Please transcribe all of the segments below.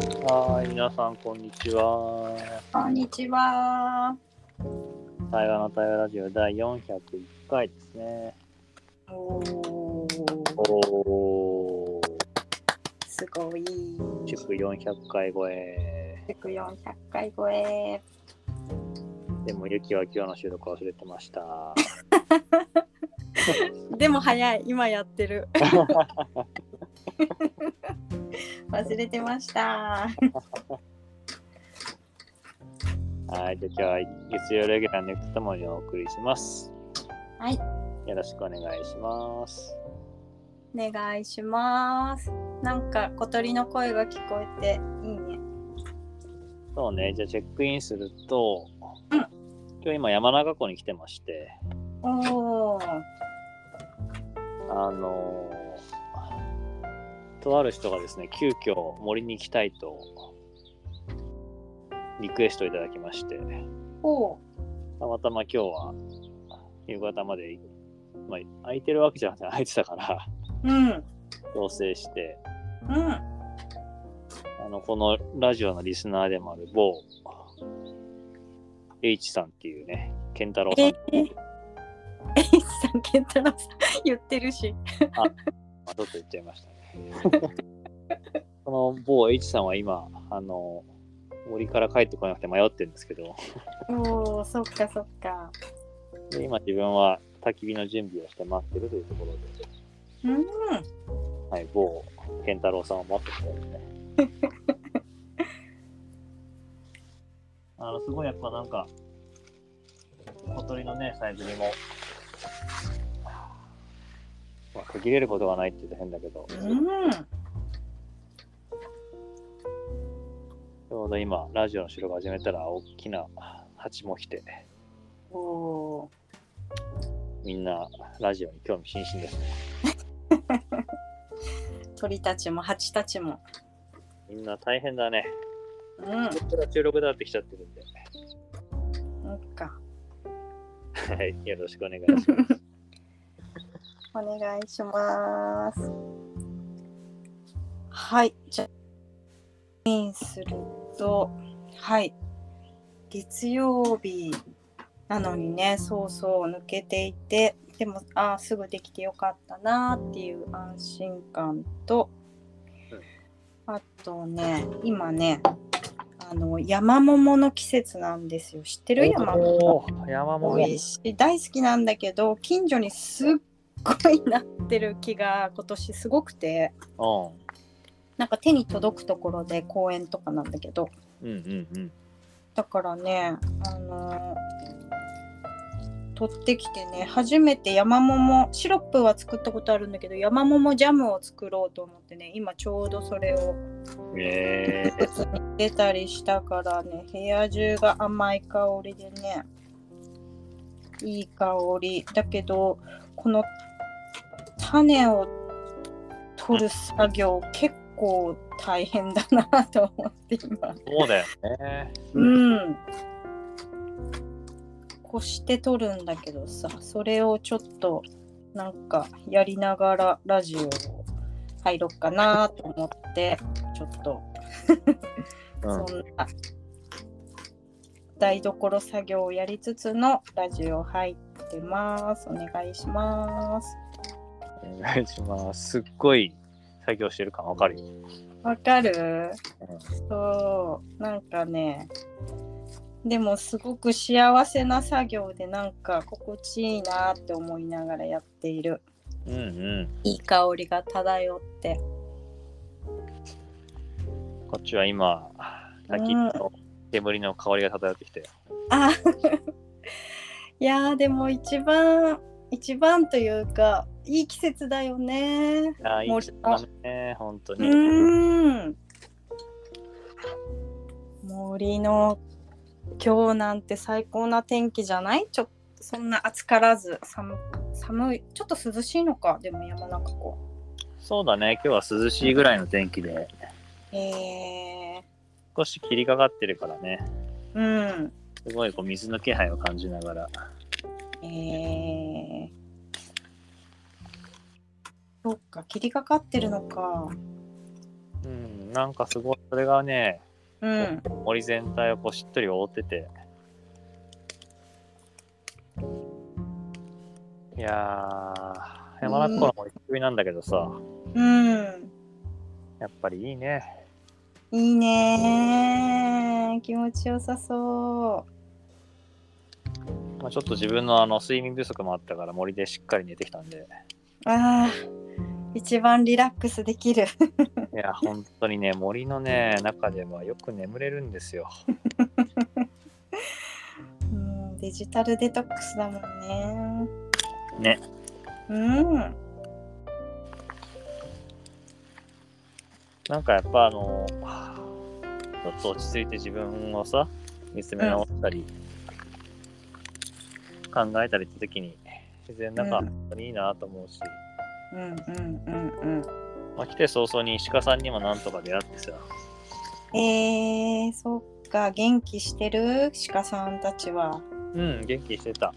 はい、皆さん、こんにちは。こんにちは。対話の対話ラジオ第401回ですね。おーおー、すごい。祝400回超え。約400回超え。でも、ゆきは今日の収録忘れてました。でも早い、今やってる。忘れてました。はい、じゃあ今日は月曜レギュラーのネクトモにお送りします。はい、よろしくお願いします。お願いします。なんか小鳥の声が聞こえていいね。そうね、じゃあチェックインすると、うん今日今山中湖に来てまして、おお、あのーとある人がですね、急遽森に行きたいとリクエストいただきまして、たまたま今日は夕方まで、まあ、空いてるわけじゃなくて 空いてたから、うん、調整して、うん、あの、このラジオのリスナーでもある某 H さんっていうね、健太郎さん。え、え、えいさん、健太郎さん言ってるし。まあ、ちょっと言っちゃいましたね。この某 H さんは今、あの、森から帰ってこなくて迷ってるんですけど、おお、そっかそっか。で今自分は焚き火の準備をして待ってるというところで、うん、はい、某健太郎さんを待ってきたですね。あの、すごいやっぱなんか、小鳥のね、さえずりも、まあ、途切れることがないって言うと変だけど、うん。ちょうど今、ラジオの収録始めたら、大きな蜂も来て、おおみんなラジオに興味津々ですね。鳥たちも蜂たちも。みんな大変だね。うん、僕ら収録だってきちゃってるんで。そっか。はい、よろしくお願いします。お願いします。はい、じゃあ、インすると、はい、月曜日なのにね、そうそう抜けていて、でも、ああ、すぐできてよかったなっていう安心感と、あとね、今ね、あの山桃の季節なんですよ。知ってる？山桃。山桃。美味しい大好きなんだけど近所にすっごいなってる気が今年すごくてうなんか手に届くところで公園とかなんだけどん。うんうんうん。だからねあのー取ってきてね初めて山桃シロップは作ったことあるんだけど山桃ジャムを作ろうと思ってね今ちょうどそれをえ出たりしたからね部屋中が甘い香りでねいい香りだけどこの種を取る作業結構大変だなと思って今ー、そうだよね。うんこして取るんだけどさそれをちょっとなんかやりながらラジオを入ろっかなと思ってちょっとうんそんな台所作業をやりつつのラジオ入ってます。お願いします。お願いします。すっごい作業してる感わかるよ。わかるうんそう。なんかね、でもすごく幸せな作業でなんか心地いいなって思いながらやっている。うんうん。いい香りが漂って。こっちは今、焚き火の煙の香りが漂ってきて。あ いやーでも一番、一番というか、いい季節だよね。ああ、いい季節だね、本当うに。ーん。森の今日なんて最高な天気じゃない？ちょっとそんな暑からず。寒寒い。ちょっと涼しいのか？でも山中湖そうだね、今日は涼しいぐらいの天気で、え少し霧がかってるからね、ー、うん。すごいこう水の気配を感じながら。えー、そっか霧がかってるのかうん、なんかすごい、それがね、うん。森全体をこうしっとり覆ってて。いやー、山中湖の森低いなんだけどさ、うん。やっぱりいいね。いいねー。気持ちよさそまあ、ちょっと自分のあの睡眠不足もあったから森でしっかり寝てきたんで、う。ああ、一番リラックスできる。いや、本当にね、森のね、中ではよく眠れるんですよ。うん、デジタルデトックスだもんね。ね。うん。なんかやっぱあの、ちょっと落ち着いて自分をさ、見つめ直ったり、考えたりって時に、自然ないいなと思うし、うんうんうんまあ、来て早々に鹿さんにもなんとか出会ってさ、うん。えー、そっか、元気してる？鹿さんたちは。うん、元気してた。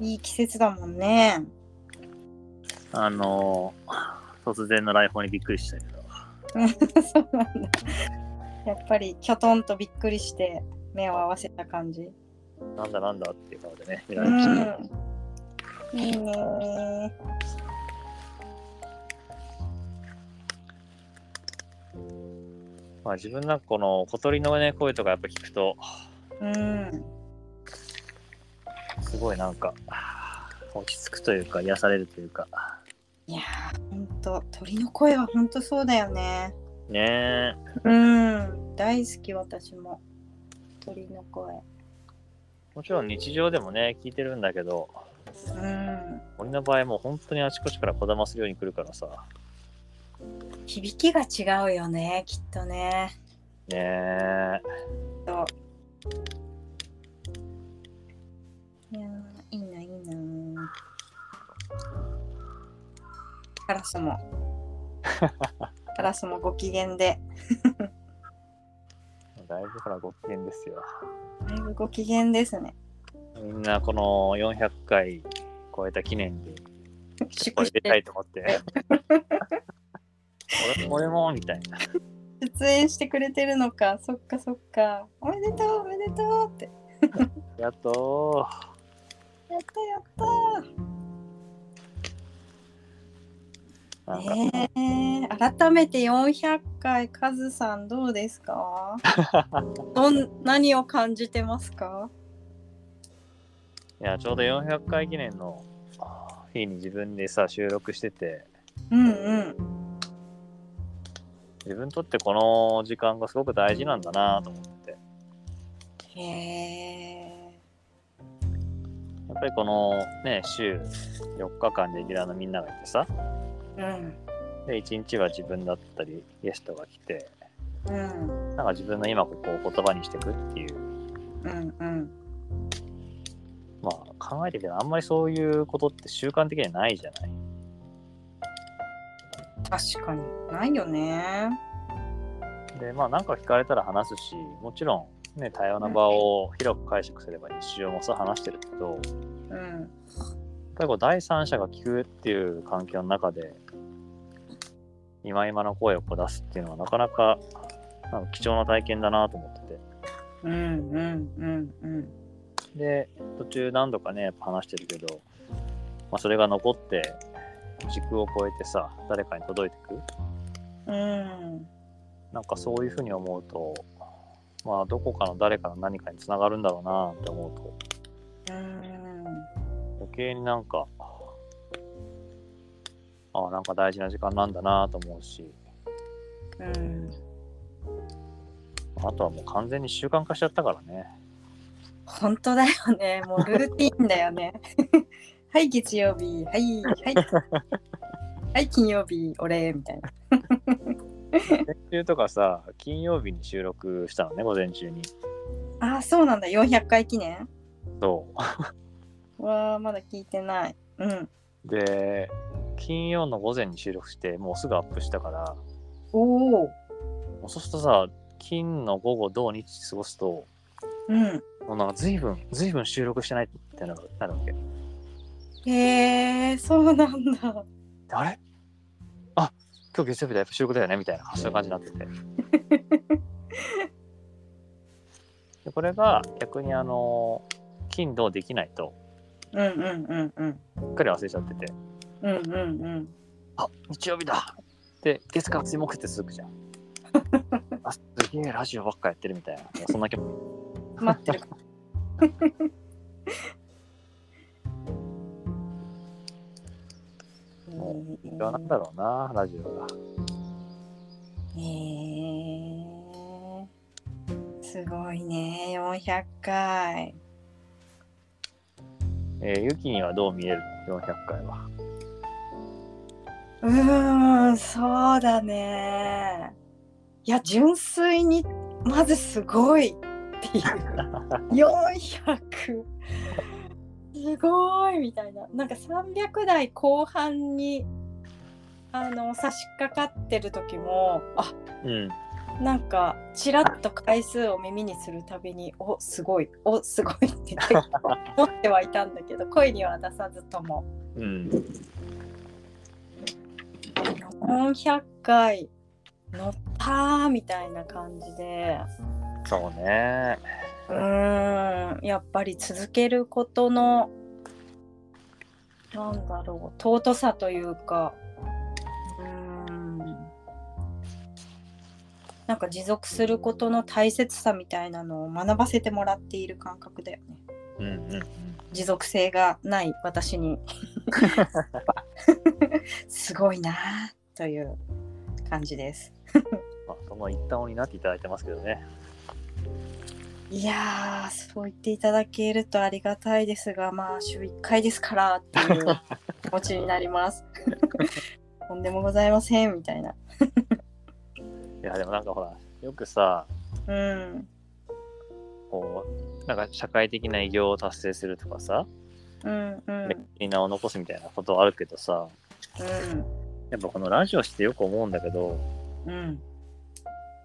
いい季節だもんね。あの突然の来訪にびっくりしたけど、そうなんだ。やっぱりきょとんとびっくりして目を合わせた感じ。なんだなんだっていう顔でね、見うられました。ん。いいねー。まあ自分なんかこの小鳥のね、声とかやっぱ聞くと、うん。すごいなんか、落ち着くというか、癒されるというか、いやー、ほんと、鳥の声はほんとそうだよね。ねえ、うん。大好き、私も。鳥の声。もちろん日常でもね、聞いてるんだけど、うん。俺の場合もう本当にあちこちからこだまするように来るからさ、響きが違うよね、きっとね。ねえ、そう。いやー、いいな、いいな。カラスも。カラスもご機嫌で。だいぶほらご機嫌ですよ。だいぶご機嫌ですね。みんなこの400回超えた記念で、祝これ出たいと思って。俺も俺もみたいな。出演してくれてるのか。そっかそっか。おめでとうおめでとうって。やっとやったやったなんか、ねえ改めて400回カズさんどうですか？どん何を感じてますか？いや、ちょうど400回記念の日に自分でさ、収録してて、うんうん。自分にとってこの時間がすごく大事なんだなと思って。へえやっぱりこのね、週4日間レギュラーのみんながいてさ、うん。で、1日は自分だったりゲストが来て、うん。なんか自分の今ここを言葉にしていくっていう、うんうん。まあ考えてみたらあんまりそういうことって習慣的にはないじゃない？確かにないよねで、まあなんか聞かれたら話すし、もちろんね、多様な場を広く解釈すれば日常もさ話してるけど、やっうんぱりこう第三者が聞くっていう環境の中で、今今の声をこう出すっていうのはなかなかなんか貴重な体験だなと思ってて。うんうんうんうんで、途中何度かね、やっぱ話してるけど、まあ、それが残って、時空を超えてさ、誰かに届いてく？うん。なんかそういうふうに思うと、まあ、どこかの誰かの何かにつながるんだろうなって思うと、うん。余計になんか、ああ、なんか大事な時間なんだなと思うし、うん。あとはもう完全に習慣化しちゃったからね。本当だよね。もうルーティンだよね。はい月曜日。はいはい。はい金曜日俺みたいな。先週とかさ、金曜日に収録したのね、午前中に。ああそうなんだ。400回記念？そう。わあまだ聞いてない。うん。で、金曜の午前に収録して、もうすぐアップしたから、おおそうするとさ、金の午後、土日過ごすと、うん。もうなんか随分、随分収録してないってなるなるわけ。へえそうなんだ。あれ？あ今日月曜日だ。やっぱ収録だよねみたいなそういう感じになってて。でこれが逆にあの金土できないと。うんうんうんうん。うっかり忘れちゃってて。うんうんうん。あ日曜日だ。で月火水木って続くじゃん。あすげえラジオばっかやってるみたいな。そんな気も待ってる。言わなんだろうなラジオがへえすごいね400回えー、ユキにはどう見える ?400 回は。うーんそうだねいや純粋にまずすごいっていう400すごいみたいな。なんか300台後半にあの差し掛かってる時もあうん。なんかちらっと回数を耳にするたびに「おすごい。おすごい」って思ってはいたんだけど声には出さずとも。うん。400回乗ったーみたいな感じでそうね。うーんやっぱり続けることのなんだろう尊さというかうーんなんか持続することの大切さみたいなのを学ばせてもらっている感覚だよねうんうんうん。持続性がない私に すごいなーという感じです まあ、その一端を担っていただいてますけどね。いやーそう言っていただけるとありがたいですがまあ週1回ですからっていう気持ちになります。とんでもございませんみたいな。いや、でもなんかほら、よくさ、うんこう、なんか社会的な偉業を達成するとかさ、うんうん歴史に名を残すみたいなことはあるけどさ、やっぱこのラジオしてよく思うんだけど、うんうん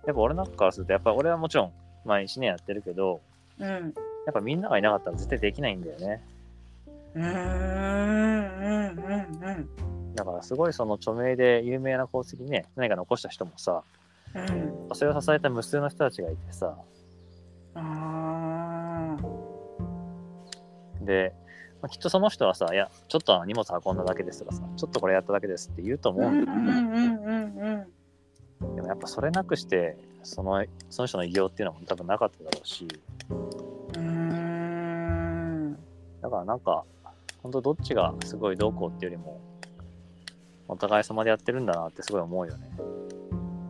やっぱ俺なんかからすると、やっぱ俺はもちろん毎日ねやってるけど、うん。やっぱみんながいなかったら絶対できないんだよね。うーんうんうんだからすごいその著名で有名な功績ね、何か残した人もさ、うん。それを支えた無数の人たちがいてさ、あで、まあ、きっとその人はさ、いや、ちょっと荷物運んだだけですとかさ、ちょっとこれやっただけですって言うと思ーううんんだよね。でもやっぱそれなくして、そのその人の偉業っていうのも多分なかっただろうし、うーんだからなんか、本当どっちがすごいどうこうっていうよりも、お互い様でやってるんだなってすごい思うよね。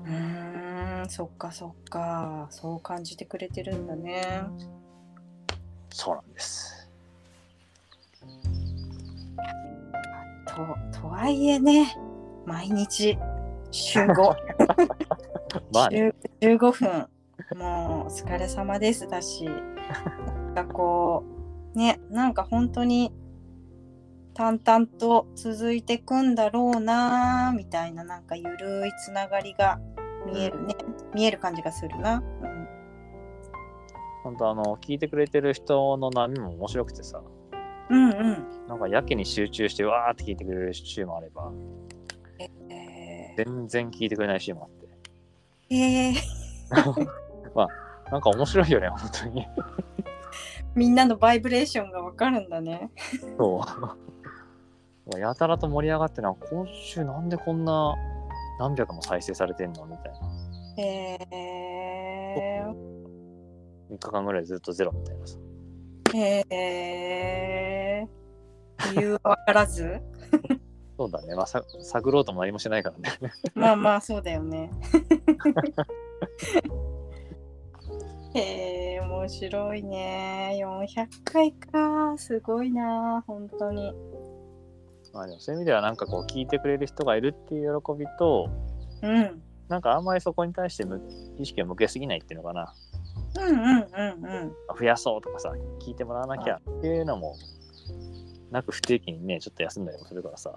うーんそっかそっかそう感じてくれてるんだね。そうなんです。ととはいえね毎日週5 まあね、週15分。もうお疲れ様ですだし。なんかこうねなんか本当に淡々と続いてくんだろうなみたいななんかゆるいつながりが見えるね、見える感じがするな。うん。本当あの、聞いてくれてる人の波も面白くてさ、うんうん。なんかやけに集中してわーって聞いてくれる週もあれば、えー。全然聞いてくれない週もあって。えー なんか面白いよね、本当に。みんなのバイブレーションがわかるんだね。そう。やたらと盛り上がってな、今週なんでこんな何百も再生されてんのみたいな。え3日間ぐらいずっとゼロみたいなさ。ー、えー、理由はわからず？そうだね。まあ、さ探ろうとも何もしてないからね。まあまあそうだよね。へえ面白いね。400回か。すごいな。本当に。まあでもそういう意味ではなんかこう聞いてくれる人がいるっていう喜びと、うん。なんかあんまりそこに対してむ意識を向けすぎないっていうのかな。うんうんうんうん。増やそうとかさ、聞いてもらわなきゃっていうのも、なく不定期にね、ちょっと休んだりもするからさ、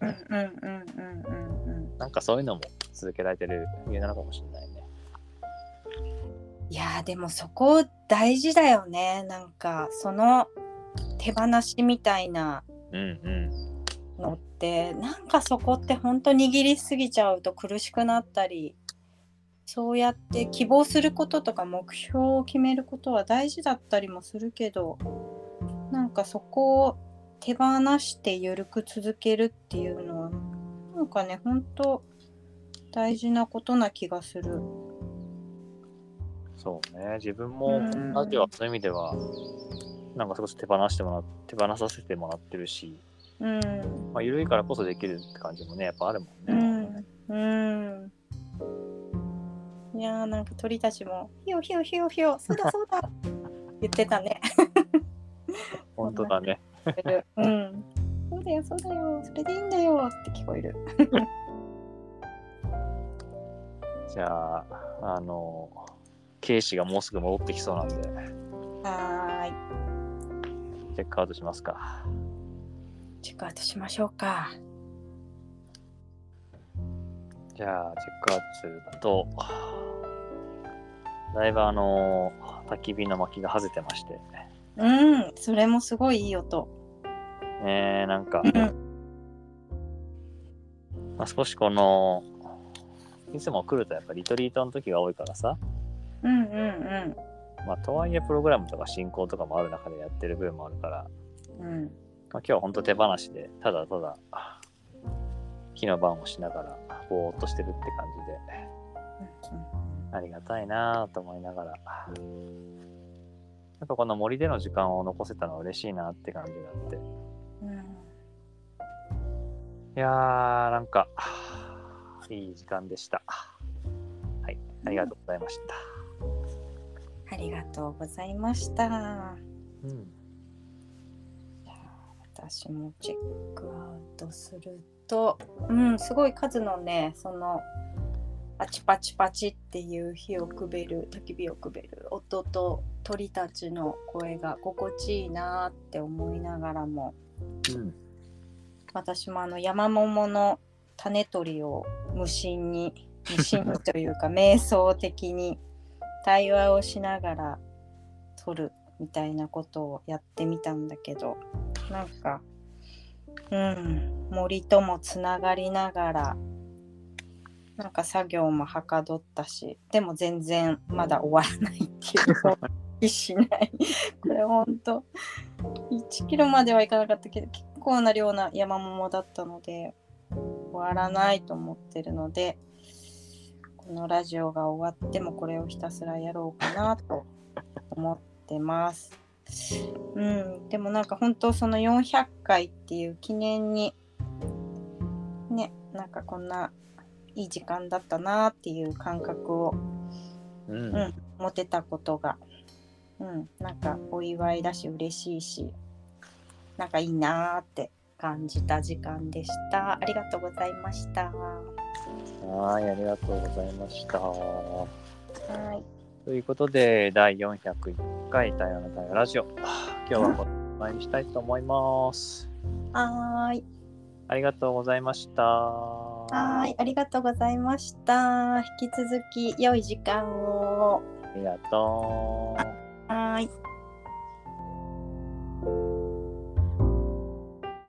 うんうんうんうんうんうん。なんかそういうのも続けられてる理由なのかもしれないね。いやーでもそこ大事だよね。なんかその手放しみたいな。うんうん。のってなんかそこって本当握りすぎちゃうと苦しくなったりそうやって希望することとか目標を決めることは大事だったりもするけどなんかそこを手放して緩く続けるっていうのはなんかね本当大事なことな気がする。そうね、自分もうんラジオはそういう意味では、なんかそれこそ手放してもら手放させてもらってるし、うんまあ、緩いからこそできるって感じもね、やっぱあるもうんね。んうんいやーなんか鳥たちも「ひよひよひよひよそうだそうだ」言ってたね。本当だね。うん。そうだよ、そうだよ、それでいいんだよって聞こえる。じゃあ、あの、ケイシがもうすぐ戻ってきそうなんで、はーい。チェックアウトしますか。チェックアウトしましょうか。じゃあ、チェックアウトすると、だいぶあの、焚き火の薪が外れてまして、うん、それもすごいいい音。ねなんか、うん。まあ、少しこの、いつも来るとやっぱリトリートの時が多いからさ、うんうんまあ、とはいえプログラムとか進行とかもある中でやってる部分もあるから、うん。うん。まあ、今日は本当手放しで、ただただ、火の番をしながら、ぼーっとしてるって感じで、ありがたいなぁと思いながら、なんかこの森での時間を残せたのは嬉しいなって感じがあって、うん。いやー、なんか、いい時間でした。はい、ありがとうございました。ありがとうございました。うん。私もチェックアウトすると、うん、すごい数のね、その、パチパチパチっていう火をくべる、焚き火をくべる音と鳥たちの声が心地いいなって思いながらも、うん。私もあの山桃の種取りを無心に無心にというか瞑想的に対話をしながら取るみたいなことをやってみたんだけどなんかうん森ともつながりながらなんか作業もはかどったしでも全然まだ終わらないっていう 気しない。これほんと1キロまではいかなかったけど結構な量な山桃だったので終わらないと思ってるのでこのラジオが終わってもこれをひたすらやろうかなと思ってます。うん、でもなんか本当その400回っていう記念にねなんかこんないい時間だったなっていう感覚をうん。うん持てたことが、うん、なんかお祝いだし嬉しいしなんかいいなーって感じた時間でした。ありがとうございました。ははい、ありがとうございました。い。ということで、第401回太陽の太陽ラジオ。今日はこのままにしたいと思います。はーい。ありがとうございました。はーい。ありがとうございました。引き続き良い時間を。ありがとう。はーい。